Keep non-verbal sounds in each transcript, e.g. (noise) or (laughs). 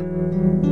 Hallo und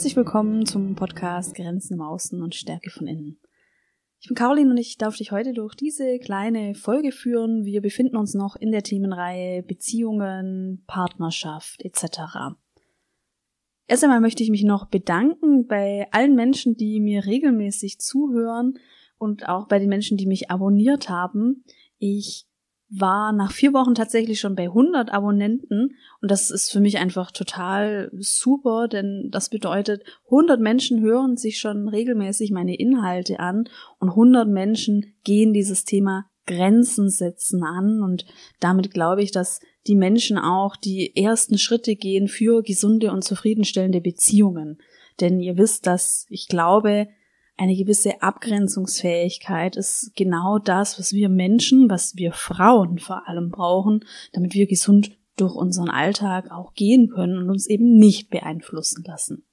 herzlich willkommen zum Podcast Grenzen im Außen und Stärke von innen. Ich bin Caroline und ich darf dich heute durch diese kleine Folge führen. Wir befinden uns noch in der Themenreihe Beziehungen, Partnerschaft etc. Erst einmal möchte ich mich noch bedanken bei allen Menschen, die mir regelmäßig zuhören und auch bei den Menschen, die mich abonniert haben. Ich war nach vier Wochen tatsächlich schon bei 100 Abonnenten und das ist für mich einfach total super, denn das bedeutet, 100 Menschen hören sich schon regelmäßig meine Inhalte an und 100 Menschen gehen dieses Thema Grenzen setzen an und damit glaube ich, dass die Menschen auch die ersten Schritte gehen für gesunde und zufriedenstellende Beziehungen. Denn ihr wisst, dass ich glaube, eine gewisse Abgrenzungsfähigkeit ist genau das, was wir Menschen, was wir Frauen vor allem brauchen, damit wir gesund durch unseren Alltag auch gehen können und uns eben nicht beeinflussen lassen.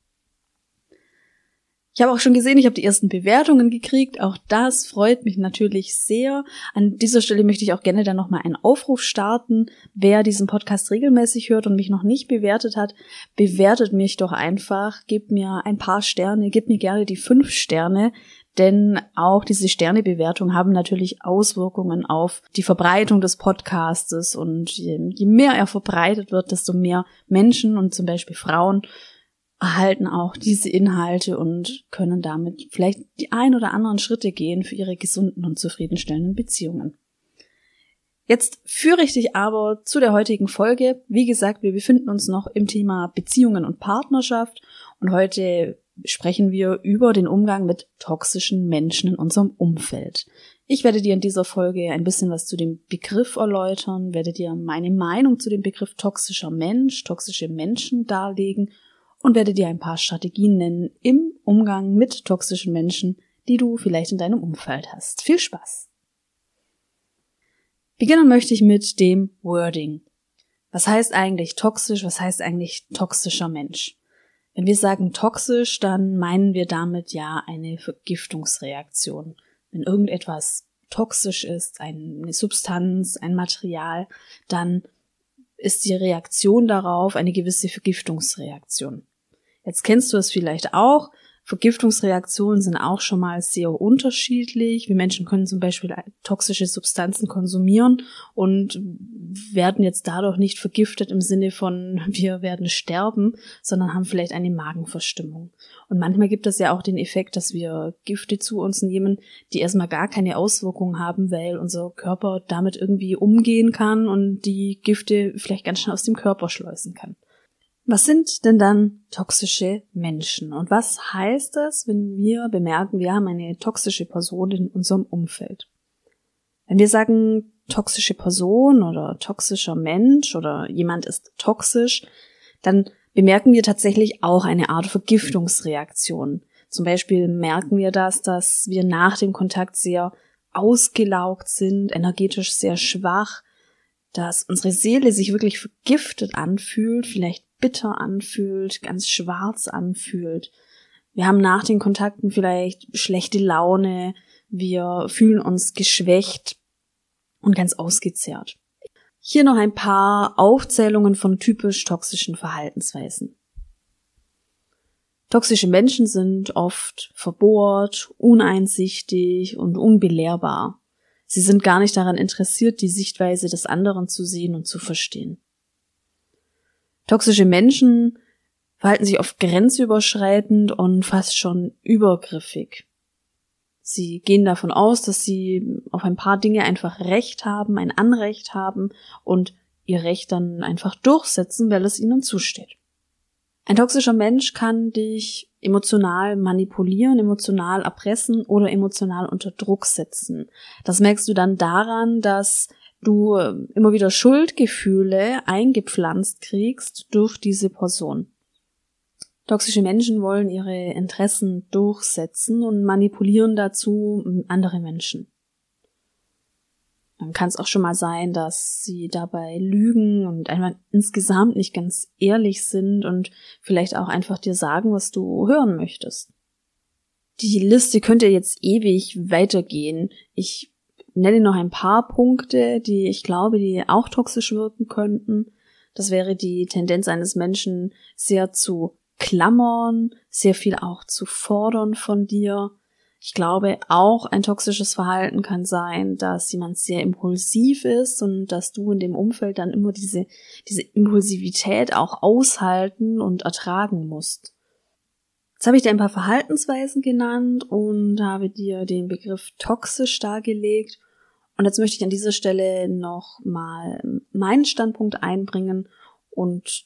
Ich habe auch schon gesehen, ich habe die ersten Bewertungen gekriegt. Auch das freut mich natürlich sehr. An dieser Stelle möchte ich auch gerne dann nochmal einen Aufruf starten. Wer diesen Podcast regelmäßig hört und mich noch nicht bewertet hat, bewertet mich doch einfach. Gebt mir ein paar Sterne, gebt mir gerne die fünf Sterne. Denn auch diese Sternebewertungen haben natürlich Auswirkungen auf die Verbreitung des Podcastes. Und je, je mehr er verbreitet wird, desto mehr Menschen und zum Beispiel Frauen erhalten auch diese Inhalte und können damit vielleicht die ein oder anderen Schritte gehen für ihre gesunden und zufriedenstellenden Beziehungen. Jetzt führe ich dich aber zu der heutigen Folge. Wie gesagt, wir befinden uns noch im Thema Beziehungen und Partnerschaft und heute sprechen wir über den Umgang mit toxischen Menschen in unserem Umfeld. Ich werde dir in dieser Folge ein bisschen was zu dem Begriff erläutern, werde dir meine Meinung zu dem Begriff toxischer Mensch, toxische Menschen darlegen und werde dir ein paar Strategien nennen im Umgang mit toxischen Menschen, die du vielleicht in deinem Umfeld hast. Viel Spaß! Beginnen möchte ich mit dem Wording. Was heißt eigentlich toxisch? Was heißt eigentlich toxischer Mensch? Wenn wir sagen toxisch, dann meinen wir damit ja eine Vergiftungsreaktion. Wenn irgendetwas toxisch ist, eine Substanz, ein Material, dann ist die Reaktion darauf eine gewisse Vergiftungsreaktion. Jetzt kennst du es vielleicht auch. Vergiftungsreaktionen sind auch schon mal sehr unterschiedlich. Wir Menschen können zum Beispiel toxische Substanzen konsumieren und werden jetzt dadurch nicht vergiftet im Sinne von (laughs) wir werden sterben, sondern haben vielleicht eine Magenverstimmung. Und manchmal gibt es ja auch den Effekt, dass wir Gifte zu uns nehmen, die erstmal gar keine Auswirkungen haben, weil unser Körper damit irgendwie umgehen kann und die Gifte vielleicht ganz schnell aus dem Körper schleusen kann. Was sind denn dann toxische Menschen? Und was heißt das, wenn wir bemerken, wir haben eine toxische Person in unserem Umfeld? Wenn wir sagen toxische Person oder toxischer Mensch oder jemand ist toxisch, dann bemerken wir tatsächlich auch eine Art Vergiftungsreaktion. Zum Beispiel merken wir das, dass wir nach dem Kontakt sehr ausgelaugt sind, energetisch sehr schwach, dass unsere Seele sich wirklich vergiftet anfühlt, vielleicht bitter anfühlt, ganz schwarz anfühlt. Wir haben nach den Kontakten vielleicht schlechte Laune, wir fühlen uns geschwächt und ganz ausgezehrt. Hier noch ein paar Aufzählungen von typisch toxischen Verhaltensweisen. Toxische Menschen sind oft verbohrt, uneinsichtig und unbelehrbar. Sie sind gar nicht daran interessiert, die Sichtweise des anderen zu sehen und zu verstehen. Toxische Menschen verhalten sich oft grenzüberschreitend und fast schon übergriffig. Sie gehen davon aus, dass sie auf ein paar Dinge einfach Recht haben, ein Anrecht haben und ihr Recht dann einfach durchsetzen, weil es ihnen zusteht. Ein toxischer Mensch kann dich emotional manipulieren, emotional erpressen oder emotional unter Druck setzen. Das merkst du dann daran, dass du immer wieder Schuldgefühle eingepflanzt kriegst durch diese Person. Toxische Menschen wollen ihre Interessen durchsetzen und manipulieren dazu andere Menschen. Dann kann es auch schon mal sein, dass sie dabei lügen und einfach insgesamt nicht ganz ehrlich sind und vielleicht auch einfach dir sagen, was du hören möchtest. Die Liste könnte jetzt ewig weitergehen. Ich nenne noch ein paar Punkte, die ich glaube, die auch toxisch wirken könnten. Das wäre die Tendenz eines Menschen, sehr zu klammern, sehr viel auch zu fordern von dir, ich glaube, auch ein toxisches Verhalten kann sein, dass jemand sehr impulsiv ist und dass du in dem Umfeld dann immer diese, diese Impulsivität auch aushalten und ertragen musst. Jetzt habe ich dir ein paar Verhaltensweisen genannt und habe dir den Begriff toxisch dargelegt. Und jetzt möchte ich an dieser Stelle noch mal meinen Standpunkt einbringen und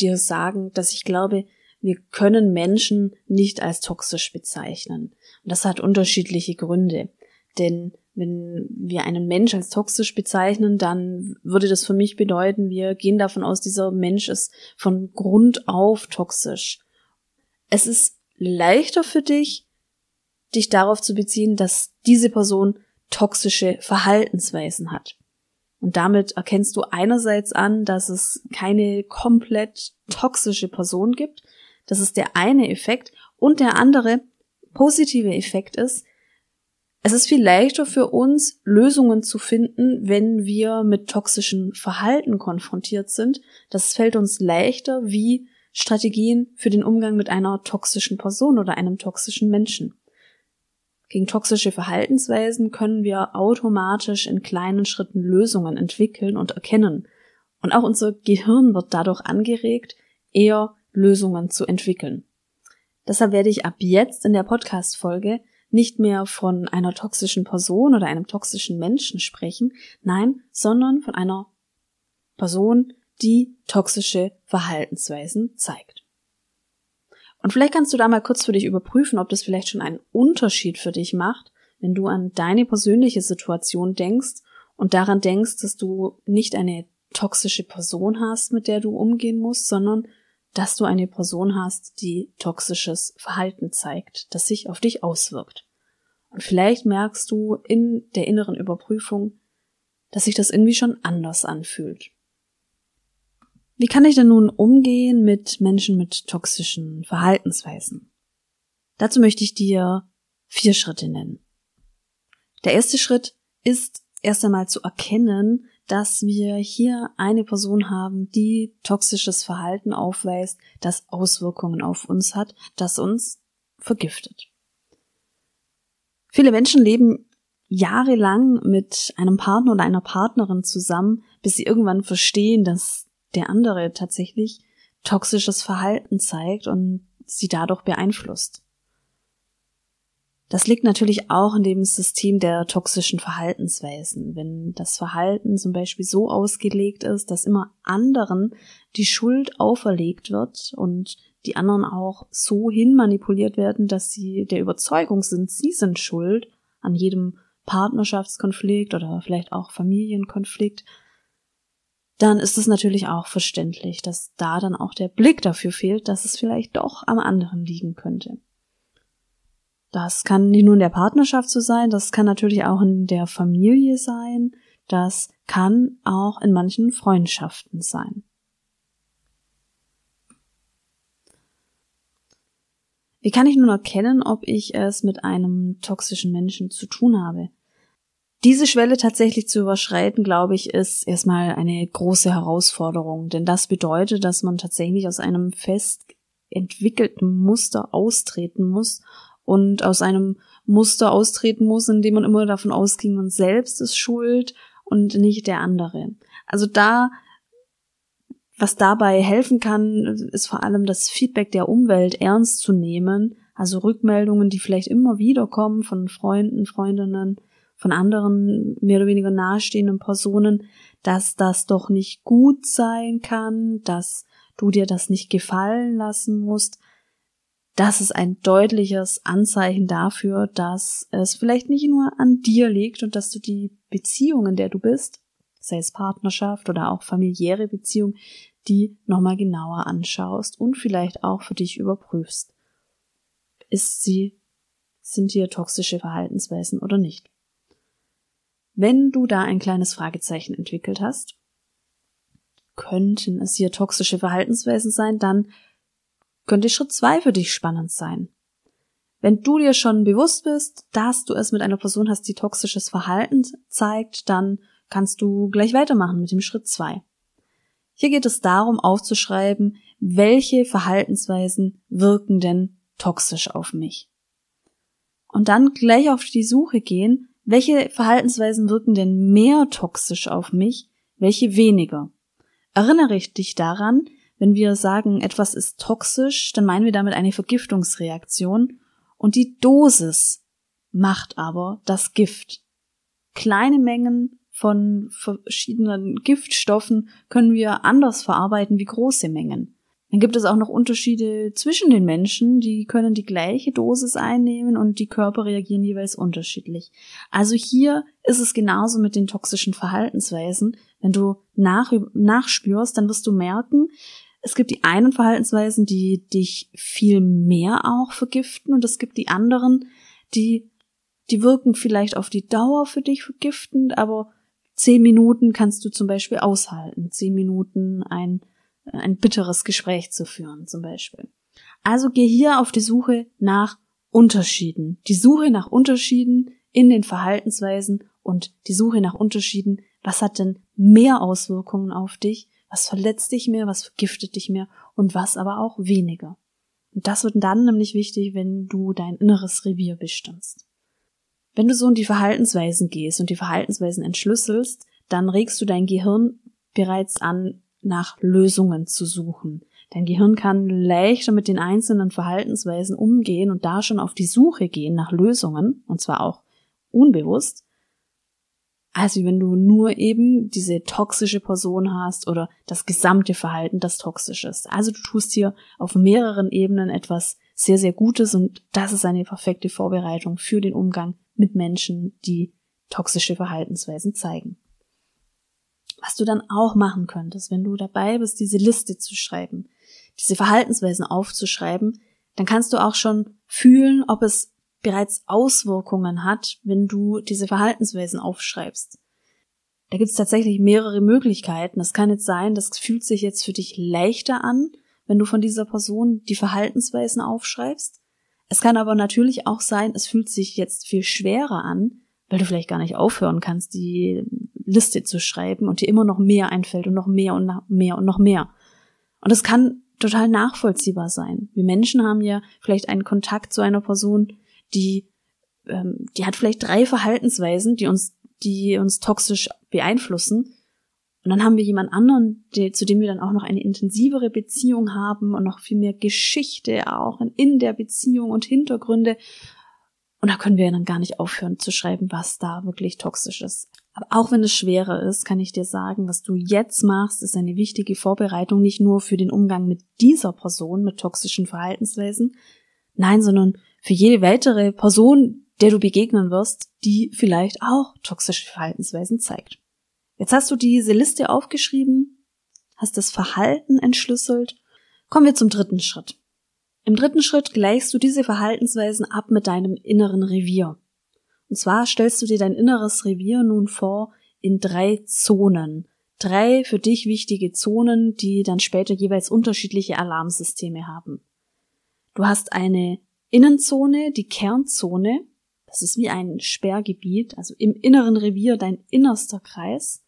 dir sagen, dass ich glaube, wir können Menschen nicht als toxisch bezeichnen. Und das hat unterschiedliche Gründe. Denn wenn wir einen Mensch als toxisch bezeichnen, dann würde das für mich bedeuten, wir gehen davon aus, dieser Mensch ist von Grund auf toxisch. Es ist leichter für dich, dich darauf zu beziehen, dass diese Person toxische Verhaltensweisen hat. Und damit erkennst du einerseits an, dass es keine komplett toxische Person gibt, das ist der eine Effekt. Und der andere positive Effekt ist, es ist viel leichter für uns, Lösungen zu finden, wenn wir mit toxischen Verhalten konfrontiert sind. Das fällt uns leichter wie Strategien für den Umgang mit einer toxischen Person oder einem toxischen Menschen. Gegen toxische Verhaltensweisen können wir automatisch in kleinen Schritten Lösungen entwickeln und erkennen. Und auch unser Gehirn wird dadurch angeregt, eher Lösungen zu entwickeln. Deshalb werde ich ab jetzt in der Podcast-Folge nicht mehr von einer toxischen Person oder einem toxischen Menschen sprechen, nein, sondern von einer Person, die toxische Verhaltensweisen zeigt. Und vielleicht kannst du da mal kurz für dich überprüfen, ob das vielleicht schon einen Unterschied für dich macht, wenn du an deine persönliche Situation denkst und daran denkst, dass du nicht eine toxische Person hast, mit der du umgehen musst, sondern dass du eine Person hast, die toxisches Verhalten zeigt, das sich auf dich auswirkt. Und vielleicht merkst du in der inneren Überprüfung, dass sich das irgendwie schon anders anfühlt. Wie kann ich denn nun umgehen mit Menschen mit toxischen Verhaltensweisen? Dazu möchte ich dir vier Schritte nennen. Der erste Schritt ist erst einmal zu erkennen, dass wir hier eine Person haben, die toxisches Verhalten aufweist, das Auswirkungen auf uns hat, das uns vergiftet. Viele Menschen leben jahrelang mit einem Partner oder einer Partnerin zusammen, bis sie irgendwann verstehen, dass der andere tatsächlich toxisches Verhalten zeigt und sie dadurch beeinflusst. Das liegt natürlich auch in dem System der toxischen Verhaltensweisen. Wenn das Verhalten zum Beispiel so ausgelegt ist, dass immer anderen die Schuld auferlegt wird und die anderen auch so hin manipuliert werden, dass sie der Überzeugung sind, sie sind schuld an jedem Partnerschaftskonflikt oder vielleicht auch Familienkonflikt, dann ist es natürlich auch verständlich, dass da dann auch der Blick dafür fehlt, dass es vielleicht doch am anderen liegen könnte. Das kann nicht nur in der Partnerschaft so sein, das kann natürlich auch in der Familie sein, das kann auch in manchen Freundschaften sein. Wie kann ich nun erkennen, ob ich es mit einem toxischen Menschen zu tun habe? Diese Schwelle tatsächlich zu überschreiten, glaube ich, ist erstmal eine große Herausforderung, denn das bedeutet, dass man tatsächlich aus einem fest entwickelten Muster austreten muss und aus einem Muster austreten muss, in dem man immer davon ausging, man selbst ist schuld und nicht der andere. Also da, was dabei helfen kann, ist vor allem das Feedback der Umwelt ernst zu nehmen, also Rückmeldungen, die vielleicht immer wieder kommen von Freunden, Freundinnen, von anderen mehr oder weniger nahestehenden Personen, dass das doch nicht gut sein kann, dass du dir das nicht gefallen lassen musst, das ist ein deutliches Anzeichen dafür, dass es vielleicht nicht nur an dir liegt und dass du die Beziehung, in der du bist, sei es Partnerschaft oder auch familiäre Beziehung, die nochmal genauer anschaust und vielleicht auch für dich überprüfst. Ist sie, sind hier toxische Verhaltensweisen oder nicht? Wenn du da ein kleines Fragezeichen entwickelt hast, könnten es hier toxische Verhaltensweisen sein, dann könnte Schritt zwei für dich spannend sein. Wenn du dir schon bewusst bist, dass du es mit einer Person hast, die toxisches Verhalten zeigt, dann kannst du gleich weitermachen mit dem Schritt zwei. Hier geht es darum, aufzuschreiben, welche Verhaltensweisen wirken denn toxisch auf mich. Und dann gleich auf die Suche gehen, welche Verhaltensweisen wirken denn mehr toxisch auf mich, welche weniger. Erinnere ich dich daran, wenn wir sagen, etwas ist toxisch, dann meinen wir damit eine Vergiftungsreaktion und die Dosis macht aber das Gift. Kleine Mengen von verschiedenen Giftstoffen können wir anders verarbeiten wie große Mengen. Dann gibt es auch noch Unterschiede zwischen den Menschen, die können die gleiche Dosis einnehmen und die Körper reagieren jeweils unterschiedlich. Also hier ist es genauso mit den toxischen Verhaltensweisen. Wenn du nach, nachspürst, dann wirst du merken, es gibt die einen Verhaltensweisen, die dich viel mehr auch vergiften und es gibt die anderen, die, die wirken vielleicht auf die Dauer für dich vergiftend, aber zehn Minuten kannst du zum Beispiel aushalten. Zehn Minuten ein, ein bitteres Gespräch zu führen, zum Beispiel. Also geh hier auf die Suche nach Unterschieden. Die Suche nach Unterschieden in den Verhaltensweisen und die Suche nach Unterschieden, was hat denn mehr Auswirkungen auf dich was verletzt dich mehr, was vergiftet dich mehr und was aber auch weniger. Und das wird dann nämlich wichtig, wenn du dein inneres Revier bestimmst. Wenn du so in die Verhaltensweisen gehst und die Verhaltensweisen entschlüsselst, dann regst du dein Gehirn bereits an, nach Lösungen zu suchen. Dein Gehirn kann leichter mit den einzelnen Verhaltensweisen umgehen und da schon auf die Suche gehen nach Lösungen, und zwar auch unbewusst, als wenn du nur eben diese toxische Person hast oder das gesamte Verhalten, das toxisch ist. Also du tust hier auf mehreren Ebenen etwas sehr, sehr Gutes und das ist eine perfekte Vorbereitung für den Umgang mit Menschen, die toxische Verhaltensweisen zeigen. Was du dann auch machen könntest, wenn du dabei bist, diese Liste zu schreiben, diese Verhaltensweisen aufzuschreiben, dann kannst du auch schon fühlen, ob es bereits Auswirkungen hat, wenn du diese Verhaltensweisen aufschreibst. Da gibt es tatsächlich mehrere Möglichkeiten. Es kann jetzt sein, das fühlt sich jetzt für dich leichter an, wenn du von dieser Person die Verhaltensweisen aufschreibst. Es kann aber natürlich auch sein, es fühlt sich jetzt viel schwerer an, weil du vielleicht gar nicht aufhören kannst, die Liste zu schreiben und dir immer noch mehr einfällt und noch mehr und noch mehr und noch mehr. Und das kann total nachvollziehbar sein. Wir Menschen haben ja vielleicht einen Kontakt zu einer Person, die, ähm, die hat vielleicht drei Verhaltensweisen, die uns, die uns toxisch beeinflussen. Und dann haben wir jemand anderen, die, zu dem wir dann auch noch eine intensivere Beziehung haben und noch viel mehr Geschichte auch in der Beziehung und Hintergründe. Und da können wir dann gar nicht aufhören zu schreiben, was da wirklich toxisch ist. Aber auch wenn es schwerer ist, kann ich dir sagen, was du jetzt machst, ist eine wichtige Vorbereitung nicht nur für den Umgang mit dieser Person, mit toxischen Verhaltensweisen, nein, sondern für jede weitere Person, der du begegnen wirst, die vielleicht auch toxische Verhaltensweisen zeigt. Jetzt hast du diese Liste aufgeschrieben, hast das Verhalten entschlüsselt. Kommen wir zum dritten Schritt. Im dritten Schritt gleichst du diese Verhaltensweisen ab mit deinem inneren Revier. Und zwar stellst du dir dein inneres Revier nun vor in drei Zonen. Drei für dich wichtige Zonen, die dann später jeweils unterschiedliche Alarmsysteme haben. Du hast eine Innenzone, die Kernzone, das ist wie ein Sperrgebiet, also im inneren Revier dein innerster Kreis.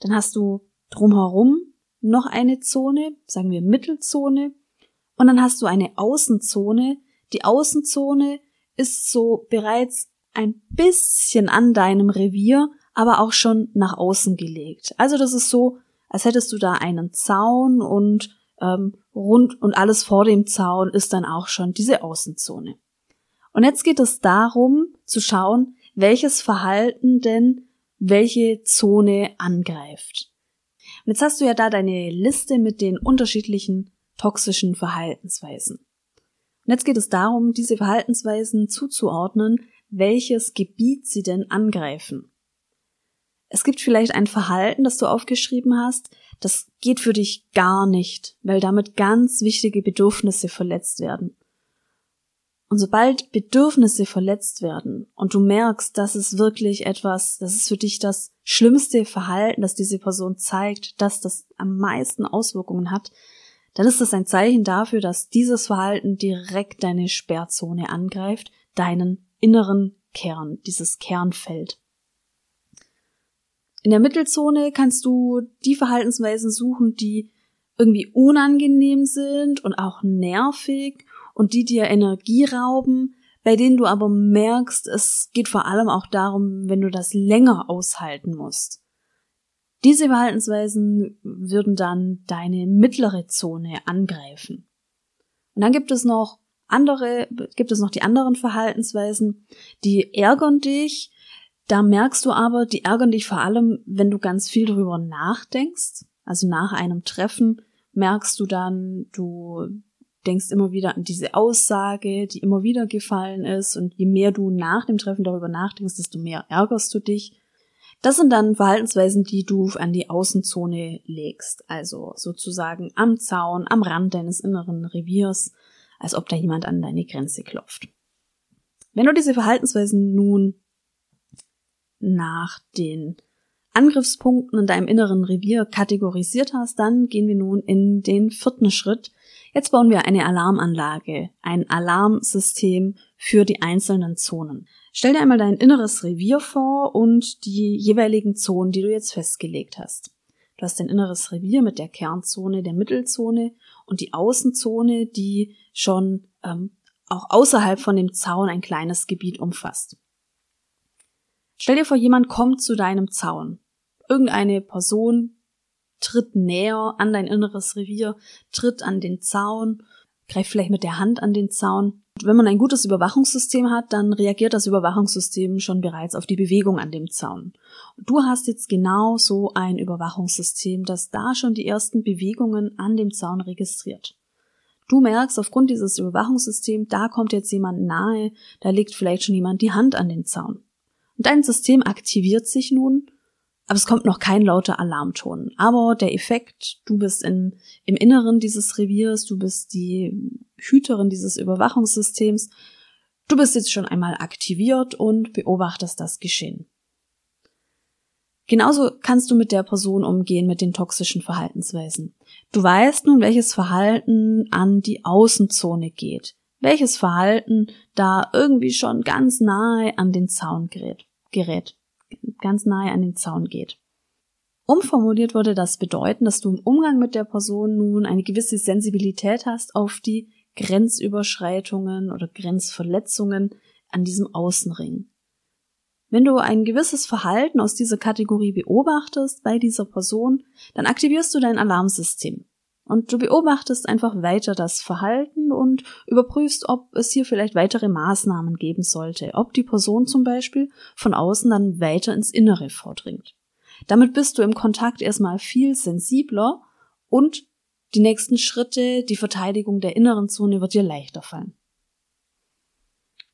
Dann hast du drumherum noch eine Zone, sagen wir Mittelzone. Und dann hast du eine Außenzone. Die Außenzone ist so bereits ein bisschen an deinem Revier, aber auch schon nach außen gelegt. Also das ist so, als hättest du da einen Zaun und ähm, rund und alles vor dem Zaun ist dann auch schon diese Außenzone. Und jetzt geht es darum zu schauen, welches Verhalten denn welche Zone angreift. Und jetzt hast du ja da deine Liste mit den unterschiedlichen toxischen Verhaltensweisen. Und jetzt geht es darum, diese Verhaltensweisen zuzuordnen, welches Gebiet sie denn angreifen. Es gibt vielleicht ein Verhalten, das du aufgeschrieben hast, das geht für dich gar nicht, weil damit ganz wichtige Bedürfnisse verletzt werden. Und sobald Bedürfnisse verletzt werden und du merkst, dass es wirklich etwas, das ist für dich das schlimmste Verhalten, das diese Person zeigt, dass das am meisten Auswirkungen hat, dann ist das ein Zeichen dafür, dass dieses Verhalten direkt deine Sperrzone angreift, deinen inneren Kern, dieses Kernfeld. In der Mittelzone kannst du die Verhaltensweisen suchen, die irgendwie unangenehm sind und auch nervig und die dir Energie rauben, bei denen du aber merkst, es geht vor allem auch darum, wenn du das länger aushalten musst. Diese Verhaltensweisen würden dann deine mittlere Zone angreifen. Und dann gibt es noch andere, gibt es noch die anderen Verhaltensweisen, die ärgern dich. Da merkst du aber, die ärgern dich vor allem, wenn du ganz viel darüber nachdenkst. Also nach einem Treffen merkst du dann, du denkst immer wieder an diese Aussage, die immer wieder gefallen ist. Und je mehr du nach dem Treffen darüber nachdenkst, desto mehr ärgerst du dich. Das sind dann Verhaltensweisen, die du an die Außenzone legst, also sozusagen am Zaun, am Rand deines inneren Reviers, als ob da jemand an deine Grenze klopft. Wenn du diese Verhaltensweisen nun nach den Angriffspunkten in deinem inneren Revier kategorisiert hast, dann gehen wir nun in den vierten Schritt. Jetzt bauen wir eine Alarmanlage, ein Alarmsystem für die einzelnen Zonen. Stell dir einmal dein inneres Revier vor und die jeweiligen Zonen, die du jetzt festgelegt hast. Du hast dein inneres Revier mit der Kernzone, der Mittelzone und die Außenzone, die schon ähm, auch außerhalb von dem Zaun ein kleines Gebiet umfasst. Stell dir vor, jemand kommt zu deinem Zaun. Irgendeine Person tritt näher an dein inneres Revier, tritt an den Zaun, greift vielleicht mit der Hand an den Zaun wenn man ein gutes Überwachungssystem hat, dann reagiert das Überwachungssystem schon bereits auf die Bewegung an dem Zaun. du hast jetzt genau so ein Überwachungssystem, das da schon die ersten Bewegungen an dem Zaun registriert. Du merkst aufgrund dieses Überwachungssystems, da kommt jetzt jemand nahe, da legt vielleicht schon jemand die Hand an den Zaun. Und dein System aktiviert sich nun aber es kommt noch kein lauter Alarmton. Aber der Effekt, du bist in, im Inneren dieses Reviers, du bist die Hüterin dieses Überwachungssystems, du bist jetzt schon einmal aktiviert und beobachtest das Geschehen. Genauso kannst du mit der Person umgehen mit den toxischen Verhaltensweisen. Du weißt nun, welches Verhalten an die Außenzone geht, welches Verhalten da irgendwie schon ganz nahe an den Zaun gerät. gerät ganz nahe an den Zaun geht. Umformuliert würde das bedeuten, dass du im Umgang mit der Person nun eine gewisse Sensibilität hast auf die Grenzüberschreitungen oder Grenzverletzungen an diesem Außenring. Wenn du ein gewisses Verhalten aus dieser Kategorie beobachtest bei dieser Person, dann aktivierst du dein Alarmsystem. Und du beobachtest einfach weiter das Verhalten und überprüfst, ob es hier vielleicht weitere Maßnahmen geben sollte, ob die Person zum Beispiel von außen dann weiter ins Innere vordringt. Damit bist du im Kontakt erstmal viel sensibler und die nächsten Schritte, die Verteidigung der inneren Zone wird dir leichter fallen.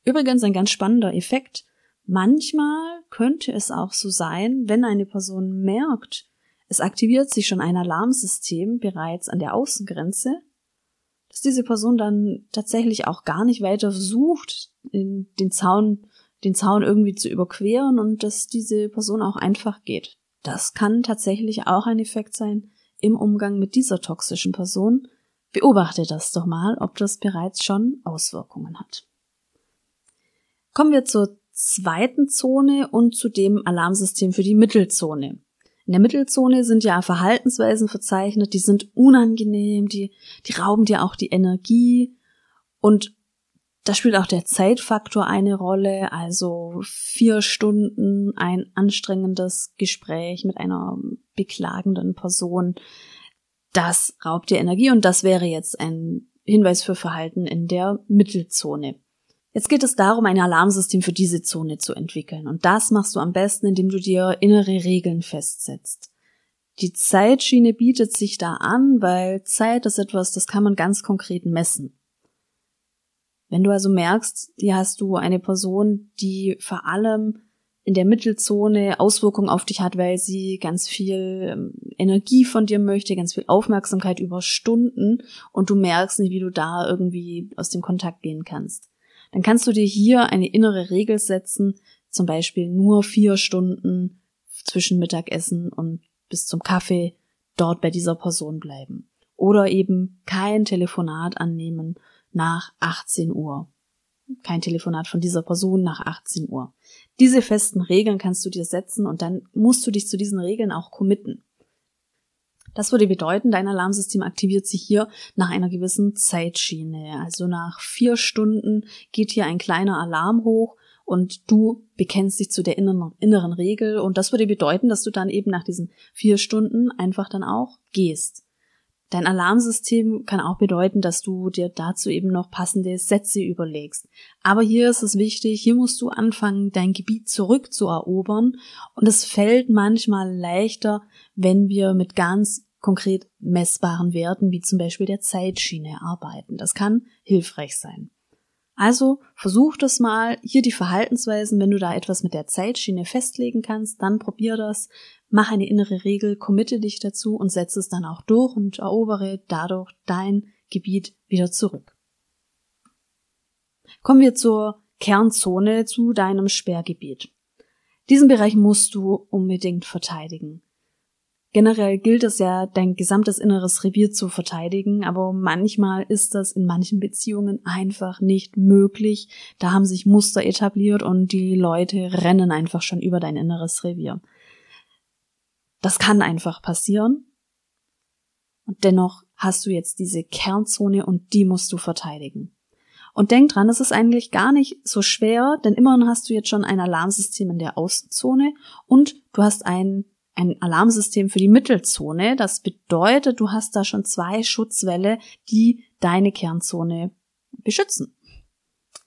Übrigens ein ganz spannender Effekt. Manchmal könnte es auch so sein, wenn eine Person merkt, es aktiviert sich schon ein Alarmsystem bereits an der Außengrenze, dass diese Person dann tatsächlich auch gar nicht weiter versucht, den Zaun, den Zaun irgendwie zu überqueren und dass diese Person auch einfach geht. Das kann tatsächlich auch ein Effekt sein im Umgang mit dieser toxischen Person. Beobachte das doch mal, ob das bereits schon Auswirkungen hat. Kommen wir zur zweiten Zone und zu dem Alarmsystem für die Mittelzone. In der Mittelzone sind ja Verhaltensweisen verzeichnet, die sind unangenehm, die, die rauben dir auch die Energie und da spielt auch der Zeitfaktor eine Rolle, also vier Stunden ein anstrengendes Gespräch mit einer beklagenden Person. Das raubt dir Energie und das wäre jetzt ein Hinweis für Verhalten in der Mittelzone. Jetzt geht es darum, ein Alarmsystem für diese Zone zu entwickeln. Und das machst du am besten, indem du dir innere Regeln festsetzt. Die Zeitschiene bietet sich da an, weil Zeit ist etwas, das kann man ganz konkret messen. Wenn du also merkst, hier hast du eine Person, die vor allem in der Mittelzone Auswirkungen auf dich hat, weil sie ganz viel ähm, Energie von dir möchte, ganz viel Aufmerksamkeit über Stunden und du merkst nicht, wie du da irgendwie aus dem Kontakt gehen kannst. Dann kannst du dir hier eine innere Regel setzen, zum Beispiel nur vier Stunden zwischen Mittagessen und bis zum Kaffee dort bei dieser Person bleiben. Oder eben kein Telefonat annehmen nach 18 Uhr. Kein Telefonat von dieser Person nach 18 Uhr. Diese festen Regeln kannst du dir setzen und dann musst du dich zu diesen Regeln auch committen. Das würde bedeuten, dein Alarmsystem aktiviert sich hier nach einer gewissen Zeitschiene. Also nach vier Stunden geht hier ein kleiner Alarm hoch und du bekennst dich zu der inneren, inneren Regel und das würde bedeuten, dass du dann eben nach diesen vier Stunden einfach dann auch gehst. Dein Alarmsystem kann auch bedeuten, dass du dir dazu eben noch passende Sätze überlegst. Aber hier ist es wichtig, hier musst du anfangen, dein Gebiet zurückzuerobern. Und es fällt manchmal leichter, wenn wir mit ganz konkret messbaren Werten, wie zum Beispiel der Zeitschiene, arbeiten. Das kann hilfreich sein. Also versuch das mal, hier die Verhaltensweisen, wenn du da etwas mit der Zeitschiene festlegen kannst, dann probier das, mach eine innere Regel, committe dich dazu und setze es dann auch durch und erobere dadurch dein Gebiet wieder zurück. Kommen wir zur Kernzone, zu deinem Sperrgebiet. Diesen Bereich musst du unbedingt verteidigen. Generell gilt es ja, dein gesamtes inneres Revier zu verteidigen, aber manchmal ist das in manchen Beziehungen einfach nicht möglich. Da haben sich Muster etabliert und die Leute rennen einfach schon über dein inneres Revier. Das kann einfach passieren. Und dennoch hast du jetzt diese Kernzone und die musst du verteidigen. Und denk dran, es ist eigentlich gar nicht so schwer, denn immerhin hast du jetzt schon ein Alarmsystem in der Außenzone und du hast ein ein Alarmsystem für die Mittelzone. Das bedeutet, du hast da schon zwei Schutzwälle, die deine Kernzone beschützen.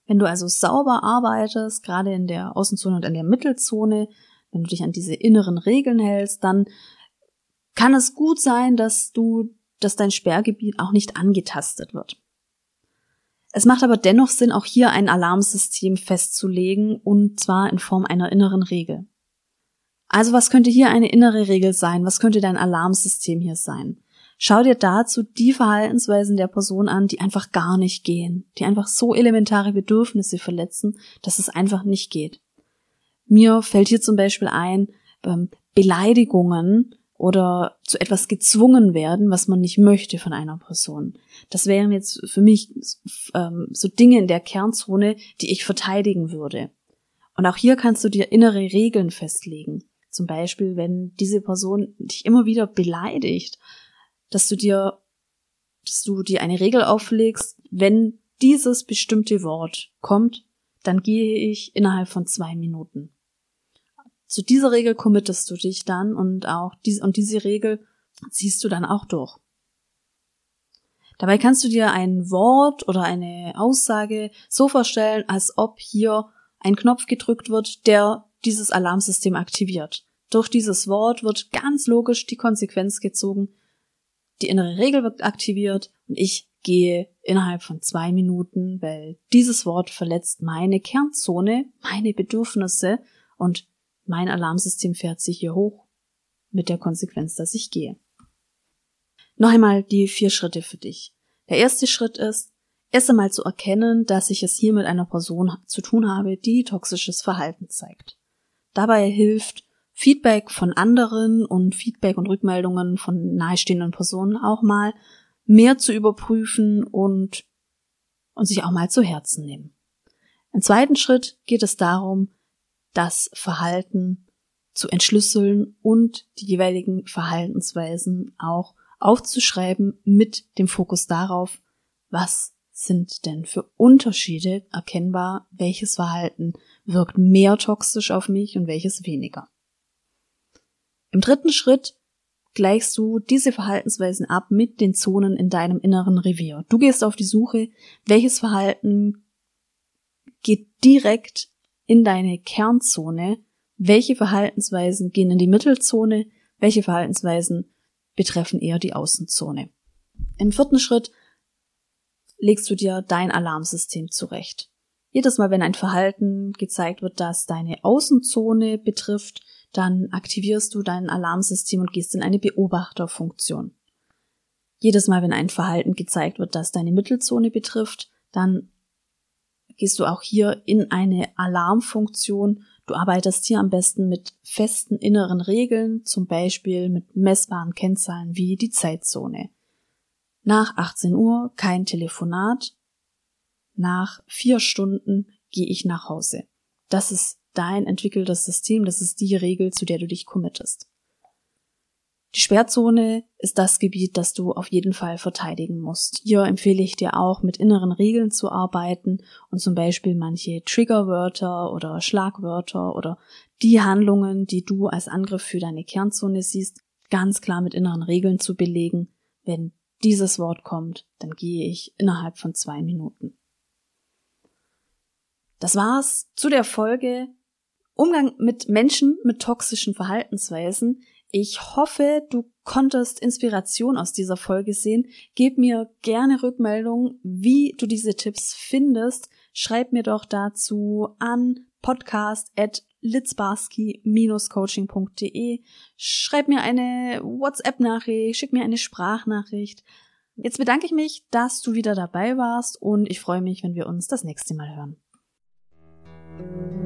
Wenn du also sauber arbeitest, gerade in der Außenzone und in der Mittelzone, wenn du dich an diese inneren Regeln hältst, dann kann es gut sein, dass du, dass dein Sperrgebiet auch nicht angetastet wird. Es macht aber dennoch Sinn, auch hier ein Alarmsystem festzulegen, und zwar in Form einer inneren Regel. Also was könnte hier eine innere Regel sein? Was könnte dein Alarmsystem hier sein? Schau dir dazu die Verhaltensweisen der Person an, die einfach gar nicht gehen, die einfach so elementare Bedürfnisse verletzen, dass es einfach nicht geht. Mir fällt hier zum Beispiel ein, ähm, Beleidigungen oder zu etwas gezwungen werden, was man nicht möchte von einer Person. Das wären jetzt für mich ähm, so Dinge in der Kernzone, die ich verteidigen würde. Und auch hier kannst du dir innere Regeln festlegen. Zum Beispiel, wenn diese Person dich immer wieder beleidigt, dass du dir, dass du dir eine Regel auflegst, wenn dieses bestimmte Wort kommt, dann gehe ich innerhalb von zwei Minuten. Zu dieser Regel committest du dich dann und auch diese, und diese Regel ziehst du dann auch durch. Dabei kannst du dir ein Wort oder eine Aussage so vorstellen, als ob hier ein Knopf gedrückt wird, der dieses Alarmsystem aktiviert. Durch dieses Wort wird ganz logisch die Konsequenz gezogen. Die innere Regel wird aktiviert und ich gehe innerhalb von zwei Minuten, weil dieses Wort verletzt meine Kernzone, meine Bedürfnisse und mein Alarmsystem fährt sich hier hoch mit der Konsequenz, dass ich gehe. Noch einmal die vier Schritte für dich. Der erste Schritt ist, erst einmal zu erkennen, dass ich es hier mit einer Person zu tun habe, die toxisches Verhalten zeigt. Dabei hilft Feedback von anderen und Feedback und Rückmeldungen von nahestehenden Personen auch mal mehr zu überprüfen und, und sich auch mal zu Herzen nehmen. Im zweiten Schritt geht es darum, das Verhalten zu entschlüsseln und die jeweiligen Verhaltensweisen auch aufzuschreiben mit dem Fokus darauf, was sind denn für Unterschiede erkennbar, welches Verhalten wirkt mehr toxisch auf mich und welches weniger. Im dritten Schritt gleichst du diese Verhaltensweisen ab mit den Zonen in deinem inneren Revier. Du gehst auf die Suche, welches Verhalten geht direkt in deine Kernzone, welche Verhaltensweisen gehen in die Mittelzone, welche Verhaltensweisen betreffen eher die Außenzone. Im vierten Schritt legst du dir dein Alarmsystem zurecht. Jedes Mal, wenn ein Verhalten gezeigt wird, das deine Außenzone betrifft, dann aktivierst du dein Alarmsystem und gehst in eine Beobachterfunktion. Jedes Mal, wenn ein Verhalten gezeigt wird, das deine Mittelzone betrifft, dann gehst du auch hier in eine Alarmfunktion. Du arbeitest hier am besten mit festen inneren Regeln, zum Beispiel mit messbaren Kennzahlen wie die Zeitzone. Nach 18 Uhr kein Telefonat. Nach vier Stunden gehe ich nach Hause. Das ist dein entwickeltes System, das ist die Regel, zu der du dich committest. Die Sperrzone ist das Gebiet, das du auf jeden Fall verteidigen musst. Hier empfehle ich dir auch, mit inneren Regeln zu arbeiten und zum Beispiel manche Triggerwörter oder Schlagwörter oder die Handlungen, die du als Angriff für deine Kernzone siehst, ganz klar mit inneren Regeln zu belegen. Wenn dieses Wort kommt, dann gehe ich innerhalb von zwei Minuten. Das war's zu der Folge Umgang mit Menschen mit toxischen Verhaltensweisen. Ich hoffe, du konntest Inspiration aus dieser Folge sehen. Gib mir gerne Rückmeldung, wie du diese Tipps findest. Schreib mir doch dazu an podcast at litzbarski-coaching.de. Schreib mir eine WhatsApp-Nachricht, schick mir eine Sprachnachricht. Jetzt bedanke ich mich, dass du wieder dabei warst und ich freue mich, wenn wir uns das nächste Mal hören. Thank you.